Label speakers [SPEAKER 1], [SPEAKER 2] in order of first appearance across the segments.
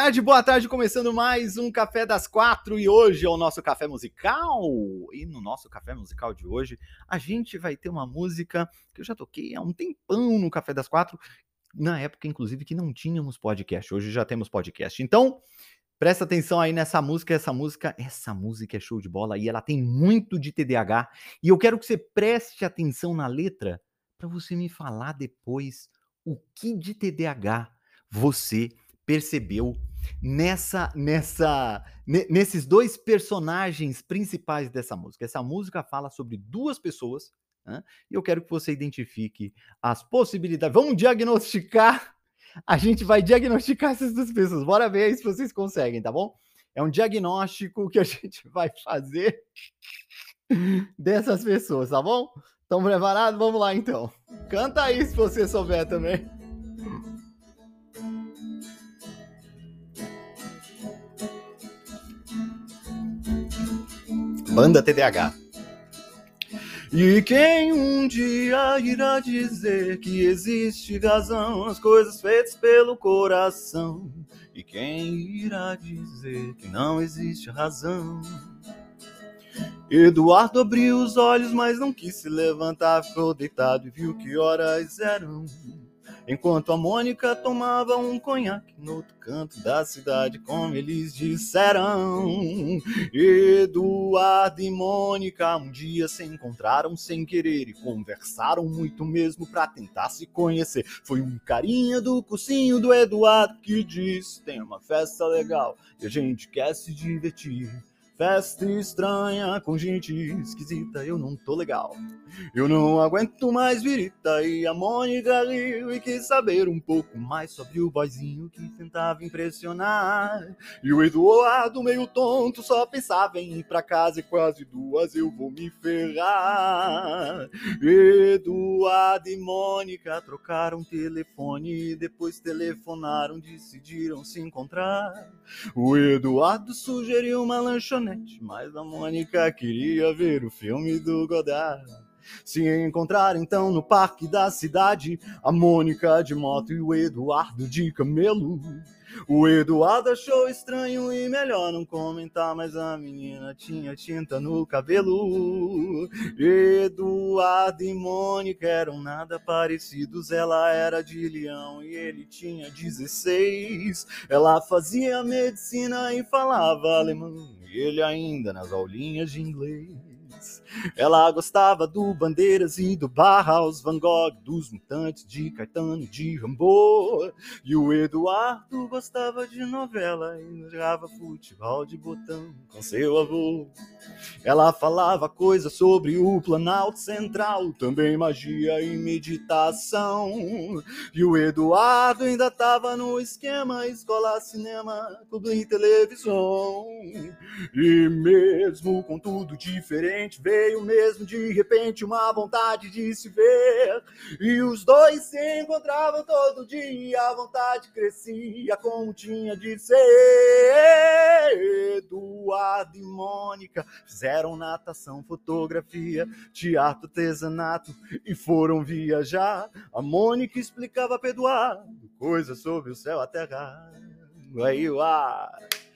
[SPEAKER 1] Tarde, boa tarde, começando mais um Café das Quatro e hoje é o nosso café musical. E no nosso café musical de hoje, a gente vai ter uma música que eu já toquei há um tempão no Café das Quatro, na época, inclusive, que não tínhamos podcast. Hoje já temos podcast. Então, presta atenção aí nessa música. Essa música, essa música é show de bola e ela tem muito de TDAH. E eu quero que você preste atenção na letra para você me falar depois o que de TDAH você percebeu nessa nessa nesses dois personagens principais dessa música. Essa música fala sobre duas pessoas, né? e eu quero que você identifique as possibilidades. Vamos diagnosticar. A gente vai diagnosticar essas duas pessoas. Bora ver se vocês conseguem, tá bom? É um diagnóstico que a gente vai fazer dessas pessoas, tá bom? Estão preparados? Vamos lá então. Canta aí se você souber também. Banda TDAH. E quem um dia irá dizer que existe razão nas coisas feitas pelo coração? E quem irá dizer que não existe razão? Eduardo abriu os olhos, mas não quis se levantar, ficou deitado e viu que horas eram. Enquanto a Mônica tomava um conhaque no outro canto da cidade, como eles disseram. Eduardo e Mônica um dia se encontraram sem querer e conversaram muito mesmo para tentar se conhecer. Foi um carinha do cursinho do Eduardo que disse: tem uma festa legal e a gente quer se divertir. Festa estranha com gente esquisita, eu não tô legal. Eu não aguento mais virita e a Mônica riu e quis saber um pouco mais sobre o boizinho que tentava impressionar. E o Eduardo, meio tonto, só pensava em ir pra casa e quase duas eu vou me ferrar. Eduardo e Mônica trocaram telefone e depois telefonaram, decidiram se encontrar. O Eduardo sugeriu uma lanchonete mas a Mônica queria ver o filme do Godard. Se encontrar então no parque da cidade, a Mônica de moto e o Eduardo de camelo. O Eduardo achou estranho e melhor não comentar, mas a menina tinha tinta no cabelo. Eduardo e Mônica eram nada parecidos, ela era de leão e ele tinha 16. Ela fazia medicina e falava alemão, e ele ainda nas aulinhas de inglês. Ela gostava do Bandeiras e do Barhaus, Van Gogh, dos Mutantes, de Caetano, de Rambo. E o Eduardo gostava de novela e jogava futebol de botão com seu avô. Ela falava coisas sobre o Planalto Central, também magia e meditação. E o Eduardo ainda tava no esquema escola, cinema, clube e televisão. E mesmo com tudo diferente, veio veio mesmo de repente uma vontade de se ver. E os dois se encontravam todo dia, a vontade crescia como tinha de ser. Eduardo e Mônica fizeram natação, fotografia, teatro, artesanato e foram viajar. A Mônica explicava para Eduardo coisas sobre o céu, a terra. Aí o ar.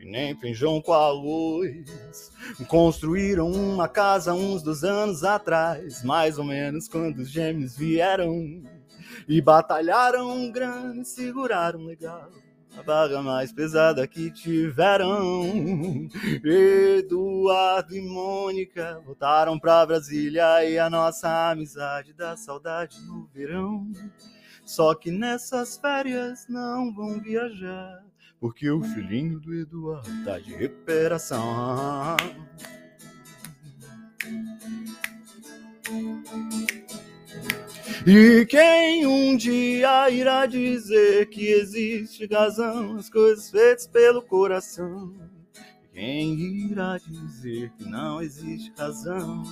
[SPEAKER 1] e nem feijão com arroz. Construíram uma casa uns dos anos atrás, mais ou menos quando os gêmeos vieram. E batalharam grande e seguraram legal a barra mais pesada que tiveram. Eduardo e Mônica voltaram pra Brasília e a nossa amizade dá saudade no verão. Só que nessas férias não vão viajar, porque o filhinho do Eduardo tá de recuperação. E quem um dia irá dizer que existe razão nas coisas feitas pelo coração? Quem irá dizer que não existe razão?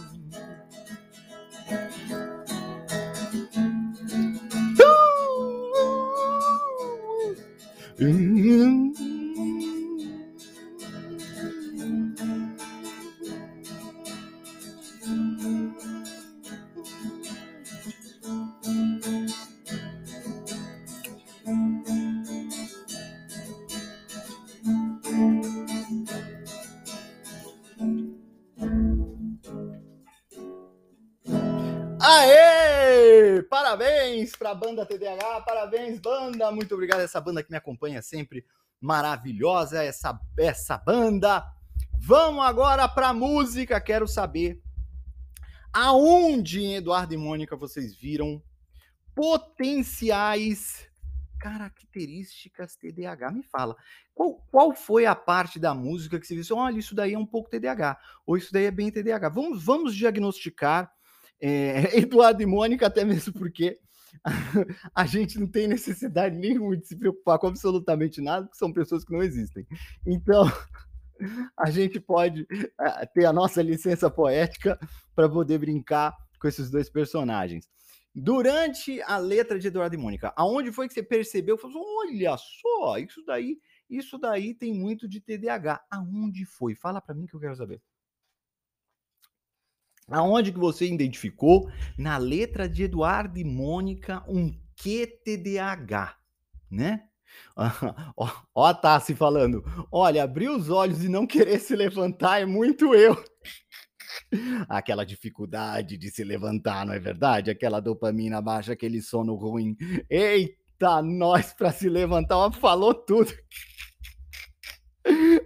[SPEAKER 1] Uh! Parabéns banda TDH, parabéns, banda. Muito obrigado a essa banda que me acompanha sempre. Maravilhosa essa, essa banda. Vamos agora para música. Quero saber aonde Eduardo e Mônica vocês viram potenciais características TDAH. Me fala, qual, qual foi a parte da música que você disse, olha, isso daí é um pouco TDAH, ou isso daí é bem TDAH. Vamos, vamos diagnosticar é, Eduardo e Mônica, até mesmo porque a gente não tem necessidade nenhuma de se preocupar com absolutamente nada, porque são pessoas que não existem. Então, a gente pode uh, ter a nossa licença poética para poder brincar com esses dois personagens. Durante a letra de Eduardo e Mônica, aonde foi que você percebeu? Falou, olha só, isso daí, isso daí tem muito de TDAH. Aonde foi? Fala para mim que eu quero saber. Aonde que você identificou na letra de Eduardo e Mônica um QTDH, né? Ó, ó a Tassi falando, olha, abrir os olhos e não querer se levantar é muito eu. Aquela dificuldade de se levantar, não é verdade? Aquela dopamina baixa, aquele sono ruim. Eita, nós para se levantar, ó, falou tudo.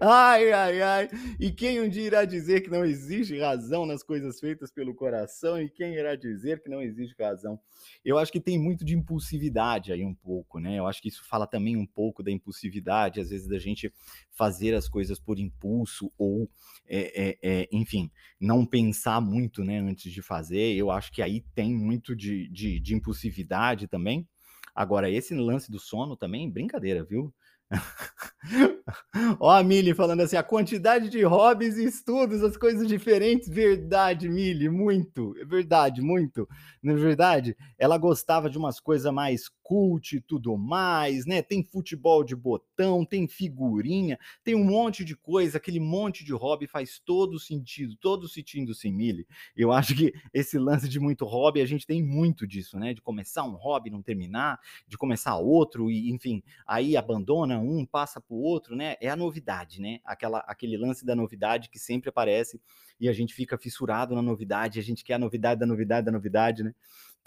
[SPEAKER 1] Ai, ai, ai. E quem um dia irá dizer que não existe razão nas coisas feitas pelo coração? E quem irá dizer que não existe razão? Eu acho que tem muito de impulsividade aí um pouco, né? Eu acho que isso fala também um pouco da impulsividade, às vezes da gente fazer as coisas por impulso ou, é, é, é, enfim, não pensar muito, né, antes de fazer. Eu acho que aí tem muito de, de, de impulsividade também. Agora, esse lance do sono também, brincadeira, viu? Ó, a Mili falando assim: a quantidade de hobbies e estudos, as coisas diferentes. Verdade, Mili, muito. É verdade, muito. Não é verdade? Ela gostava de umas coisas mais cult e tudo mais, né? Tem futebol de botão, tem figurinha, tem um monte de coisa, aquele monte de hobby faz todo sentido, todo sentido sem Mili. Eu acho que esse lance de muito hobby, a gente tem muito disso, né? De começar um hobby, não terminar, de começar outro e, enfim, aí abandona um, passa para o outro, né? É a novidade, né? Aquela, aquele lance da novidade que sempre aparece e a gente fica fissurado na novidade, a gente quer a novidade da novidade da novidade, né?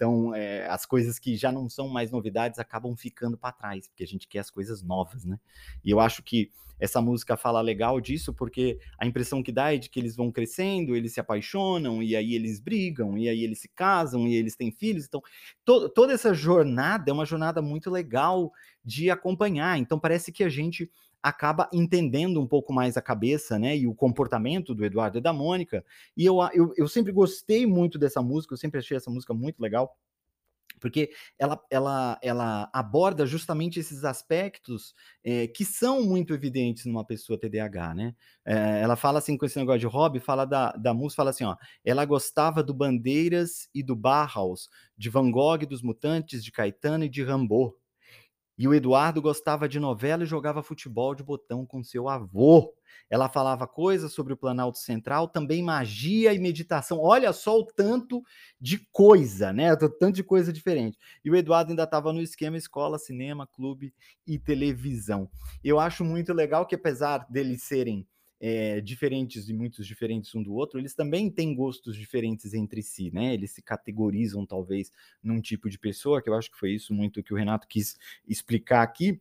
[SPEAKER 1] Então, é, as coisas que já não são mais novidades acabam ficando para trás, porque a gente quer as coisas novas, né? E eu acho que essa música fala legal disso, porque a impressão que dá é de que eles vão crescendo, eles se apaixonam, e aí eles brigam, e aí eles se casam, e eles têm filhos. Então, to toda essa jornada é uma jornada muito legal de acompanhar. Então, parece que a gente acaba entendendo um pouco mais a cabeça, né, e o comportamento do Eduardo e da Mônica. E eu, eu, eu sempre gostei muito dessa música, eu sempre achei essa música muito legal porque ela, ela, ela aborda justamente esses aspectos é, que são muito evidentes numa pessoa TDAH, né? É, ela fala assim com esse negócio de hobby, fala da, da música, fala assim, ó, ela gostava do Bandeiras e do Barhaus, de Van Gogh, dos Mutantes, de Caetano e de Rambo. E o Eduardo gostava de novela e jogava futebol de botão com seu avô. Ela falava coisas sobre o Planalto Central, também magia e meditação. Olha só o tanto de coisa, né? O tanto de coisa diferente. E o Eduardo ainda estava no esquema escola, cinema, clube e televisão. Eu acho muito legal que, apesar deles serem é, diferentes e muitos diferentes um do outro, eles também têm gostos diferentes entre si, né? Eles se categorizam talvez num tipo de pessoa, que eu acho que foi isso muito que o Renato quis explicar aqui.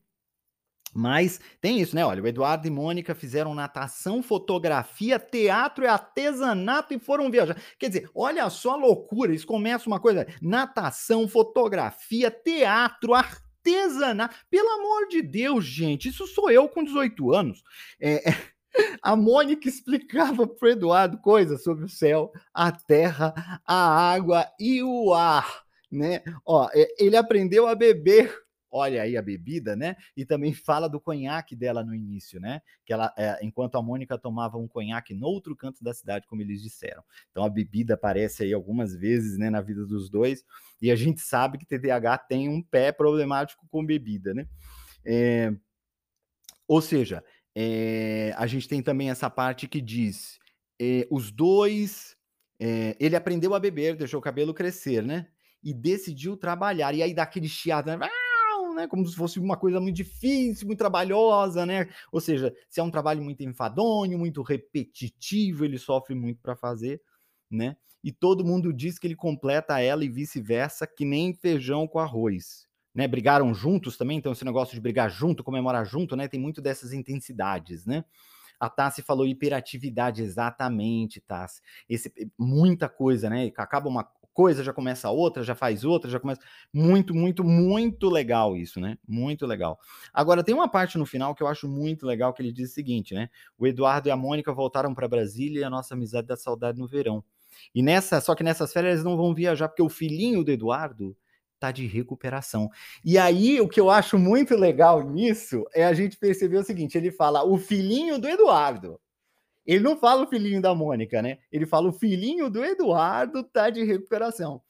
[SPEAKER 1] Mas tem isso, né? Olha, o Eduardo e Mônica fizeram natação, fotografia, teatro e artesanato e foram viajar. Quer dizer, olha só a loucura. Isso começa uma coisa: natação, fotografia, teatro, artesanato. Pelo amor de Deus, gente, isso sou eu com 18 anos. É, é, a Mônica explicava para Eduardo coisas sobre o céu, a terra, a água e o ar. Né? Ó, ele aprendeu a beber olha aí a bebida, né? E também fala do conhaque dela no início, né? Que ela, é, enquanto a Mônica tomava um conhaque no outro canto da cidade, como eles disseram. Então a bebida aparece aí algumas vezes, né, na vida dos dois. E a gente sabe que TDAH tem um pé problemático com bebida, né? É, ou seja, é, a gente tem também essa parte que diz: é, os dois. É, ele aprendeu a beber, deixou o cabelo crescer, né? E decidiu trabalhar. E aí dá aquele chiado, né? né? Como se fosse uma coisa muito difícil, muito trabalhosa, né? Ou seja, se é um trabalho muito enfadonho, muito repetitivo, ele sofre muito para fazer, né? E todo mundo diz que ele completa ela e vice-versa, que nem feijão com arroz. Né, brigaram juntos também, então esse negócio de brigar junto, comemorar junto, né, tem muito dessas intensidades, né? A Tassi falou hiperatividade, exatamente, Tassi. Esse, muita coisa, né? Acaba uma coisa, já começa outra, já faz outra, já começa. Muito, muito, muito legal isso, né? Muito legal. Agora, tem uma parte no final que eu acho muito legal que ele diz o seguinte, né? O Eduardo e a Mônica voltaram para Brasília e a nossa amizade dá saudade no verão. E nessa, só que nessas férias eles não vão viajar, porque o filhinho do Eduardo tá de recuperação. E aí, o que eu acho muito legal nisso é a gente perceber o seguinte: ele fala o filhinho do Eduardo. Ele não fala o filhinho da Mônica, né? Ele fala o filhinho do Eduardo tá de recuperação.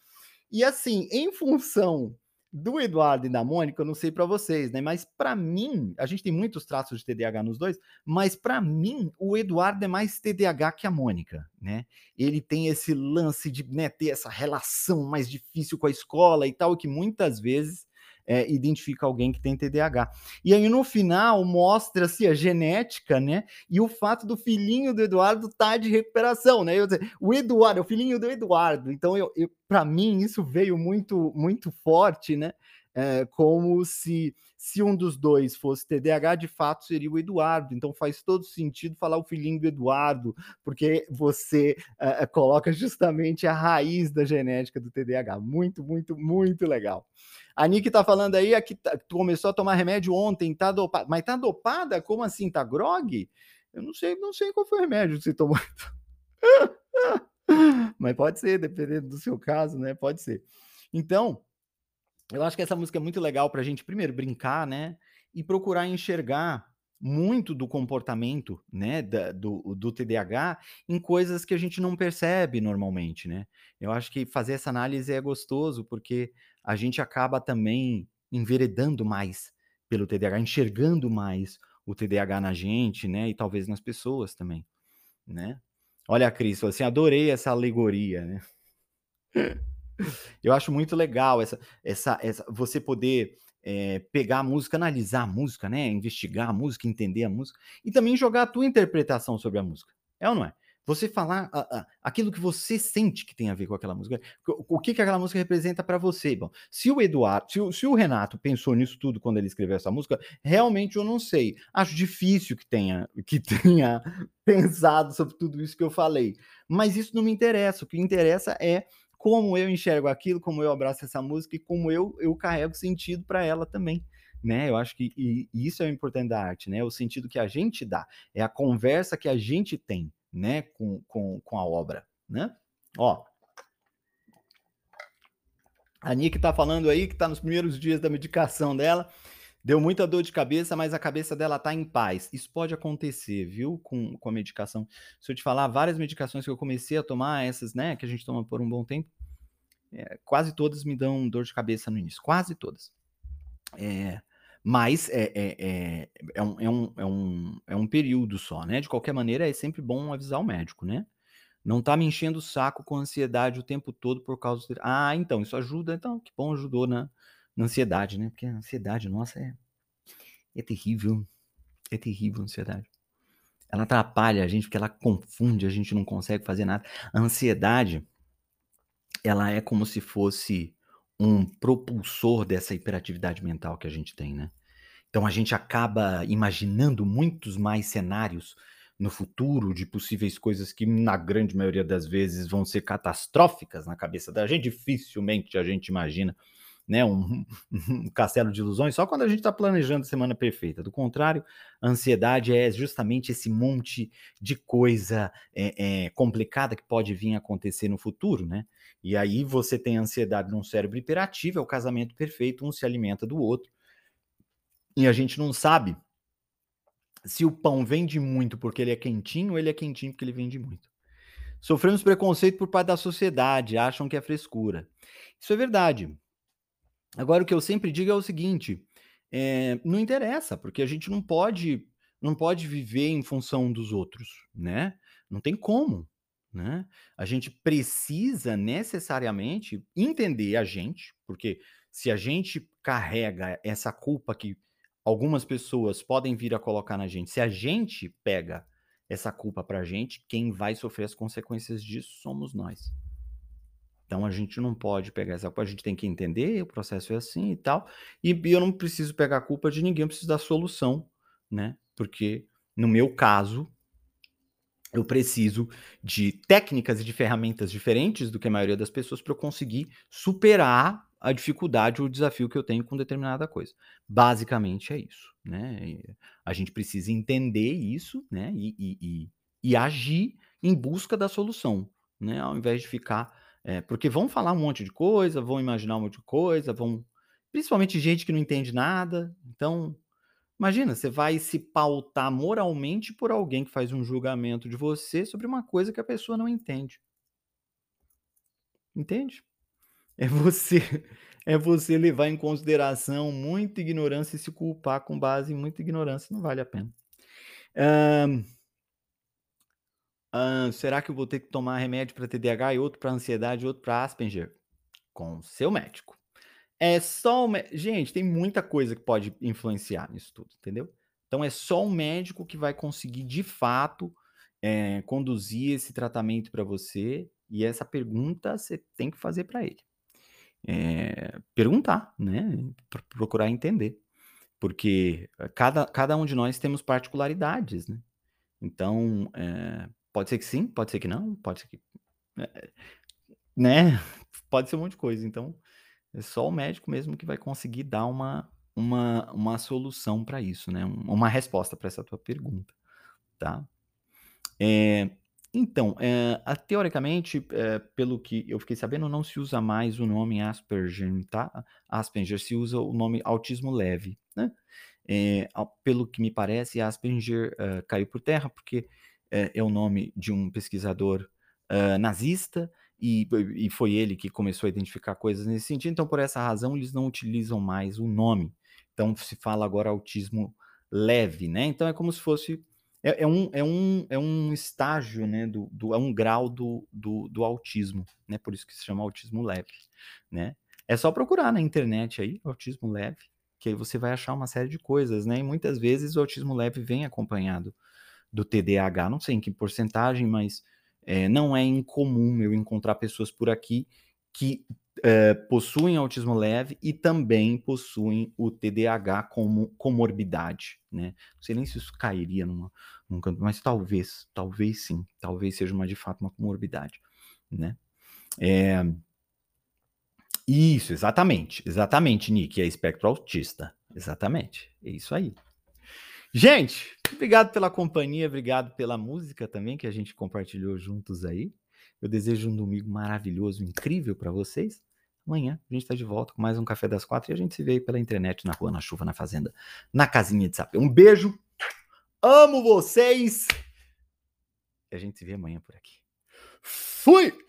[SPEAKER 1] E assim, em função do Eduardo e da Mônica, eu não sei para vocês, né? Mas para mim, a gente tem muitos traços de TDAH nos dois, mas para mim o Eduardo é mais TDAH que a Mônica, né? Ele tem esse lance de né, ter essa relação mais difícil com a escola e tal, que muitas vezes é, identifica alguém que tem TDAH. E aí no final mostra-se a genética, né? E o fato do filhinho do Eduardo tá de recuperação, né? Eu, o Eduardo, é o filhinho do Eduardo. Então, eu, eu para mim, isso veio muito, muito forte, né? É, como se se um dos dois fosse TDAH, de fato seria o Eduardo. Então faz todo sentido falar o filhinho do Eduardo, porque você é, coloca justamente a raiz da genética do TDAH. Muito, muito, muito legal. A Nick tá falando aí que tá, começou a tomar remédio ontem, tá dopada. Mas tá dopada? Como assim? Tá grog? Eu não sei, não sei qual foi o remédio que você tomou. Mas pode ser, dependendo do seu caso, né? Pode ser. Então, eu acho que essa música é muito legal pra gente, primeiro, brincar, né? E procurar enxergar muito do comportamento, né, da, do, do TDAH em coisas que a gente não percebe normalmente, né? Eu acho que fazer essa análise é gostoso, porque a gente acaba também enveredando mais pelo TDAH, enxergando mais o TDAH na gente, né? E talvez nas pessoas também, né? Olha a Cris, assim, adorei essa alegoria, né? Eu acho muito legal essa, essa, essa você poder é, pegar a música, analisar a música, né? Investigar a música, entender a música e também jogar a tua interpretação sobre a música. É ou não é? Você falar a, a, aquilo que você sente que tem a ver com aquela música. O, o que, que aquela música representa para você? Bom, se o Eduardo, se o, se o, Renato pensou nisso tudo quando ele escreveu essa música, realmente eu não sei. Acho difícil que tenha, que tenha pensado sobre tudo isso que eu falei. Mas isso não me interessa. O que interessa é como eu enxergo aquilo, como eu abraço essa música e como eu, eu carrego sentido para ela também né? Eu acho que e, e isso é o importante da arte, né? O sentido que a gente dá, é a conversa que a gente tem, né, com, com, com a obra, né? Ó, a Nick tá falando aí que tá nos primeiros dias da medicação dela, deu muita dor de cabeça, mas a cabeça dela tá em paz. Isso pode acontecer, viu, com, com a medicação. Se eu te falar, várias medicações que eu comecei a tomar, essas, né, que a gente toma por um bom tempo, é, quase todas me dão dor de cabeça no início, quase todas. É, mas é, é, é, é, um, é, um, é, um, é um período só, né? De qualquer maneira, é sempre bom avisar o médico, né? Não tá me enchendo o saco com ansiedade o tempo todo por causa. De... Ah, então, isso ajuda. Então, que bom, ajudou na, na ansiedade, né? Porque a ansiedade, nossa, é, é terrível. É terrível a ansiedade. Ela atrapalha a gente porque ela confunde, a gente não consegue fazer nada. A ansiedade, ela é como se fosse um propulsor dessa hiperatividade mental que a gente tem, né? Então a gente acaba imaginando muitos mais cenários no futuro de possíveis coisas que, na grande maioria das vezes, vão ser catastróficas na cabeça da gente. Dificilmente a gente imagina né, um, um, castelo de ilusões só quando a gente está planejando a semana perfeita. Do contrário, a ansiedade é justamente esse monte de coisa é, é, complicada que pode vir a acontecer no futuro, né? E aí você tem ansiedade num cérebro hiperativo, é o casamento perfeito, um se alimenta do outro. E a gente não sabe se o pão vende muito porque ele é quentinho ou ele é quentinho porque ele vende muito. Sofremos preconceito por parte da sociedade, acham que é frescura. Isso é verdade. Agora, o que eu sempre digo é o seguinte: é, não interessa, porque a gente não pode não pode viver em função dos outros, né? Não tem como, né? A gente precisa necessariamente entender a gente, porque se a gente carrega essa culpa que algumas pessoas podem vir a colocar na gente, se a gente pega essa culpa pra gente, quem vai sofrer as consequências disso somos nós. Então a gente não pode pegar essa culpa, a gente tem que entender, o processo é assim e tal. E eu não preciso pegar a culpa de ninguém, eu preciso dar solução, né? Porque no meu caso, eu preciso de técnicas e de ferramentas diferentes do que a maioria das pessoas para eu conseguir superar a dificuldade ou o desafio que eu tenho com determinada coisa. Basicamente é isso, né? A gente precisa entender isso, né? E, e, e, e agir em busca da solução, né? Ao invés de ficar é, porque vão falar um monte de coisa, vão imaginar um monte de coisa, vão. Principalmente gente que não entende nada. Então, imagina, você vai se pautar moralmente por alguém que faz um julgamento de você sobre uma coisa que a pessoa não entende. Entende? É você, é você levar em consideração muita ignorância e se culpar com base em muita ignorância. Não vale a pena. Um, será que eu vou ter que tomar remédio para TDAH e outro para ansiedade e outro para Asperger? Com seu médico. É só o Gente, tem muita coisa que pode influenciar nisso tudo, entendeu? Então é só o médico que vai conseguir de fato é, conduzir esse tratamento para você e essa pergunta você tem que fazer para ele. É, perguntar, né? Procurar entender. Porque cada, cada um de nós temos particularidades, né? Então, é, Pode ser que sim, pode ser que não, pode ser que. Eh, né? Pode ser um monte de coisa. Então, é só o médico mesmo que vai conseguir dar uma, uma, uma solução para isso, né? Uma resposta para essa tua pergunta, tá? É, então, é, teoricamente, é, pelo que eu fiquei sabendo, não se usa mais o nome Asperger, tá? Asperger se usa o nome autismo leve, né? É, pelo que me parece, Asperger uh, caiu por terra porque é, é o nome de um pesquisador uh, nazista, e, e foi ele que começou a identificar coisas nesse sentido. Então, por essa razão, eles não utilizam mais o nome. Então, se fala agora autismo leve, né? Então, é como se fosse. É, é um, é, um, é um estágio, né? Do, do, é um grau do, do, do autismo, né? Por isso que se chama autismo leve, né? É só procurar na internet aí, autismo leve, que aí você vai achar uma série de coisas, né? E muitas vezes o autismo leve vem acompanhado do TDAH, não sei em que porcentagem, mas é, não é incomum eu encontrar pessoas por aqui que é, possuem autismo leve e também possuem o TDAH como comorbidade, né? Não sei nem se isso cairia numa, num canto, mas talvez, talvez sim, talvez seja uma de fato uma comorbidade, né? É... Isso, exatamente, exatamente, Nick, é espectro autista, exatamente, é isso aí. Gente, obrigado pela companhia, obrigado pela música também que a gente compartilhou juntos aí. Eu desejo um domingo maravilhoso, incrível para vocês. Amanhã a gente está de volta com mais um Café das Quatro e a gente se vê aí pela internet, na rua, na chuva, na fazenda, na casinha de sapê. Um beijo, amo vocês e a gente se vê amanhã por aqui. Fui!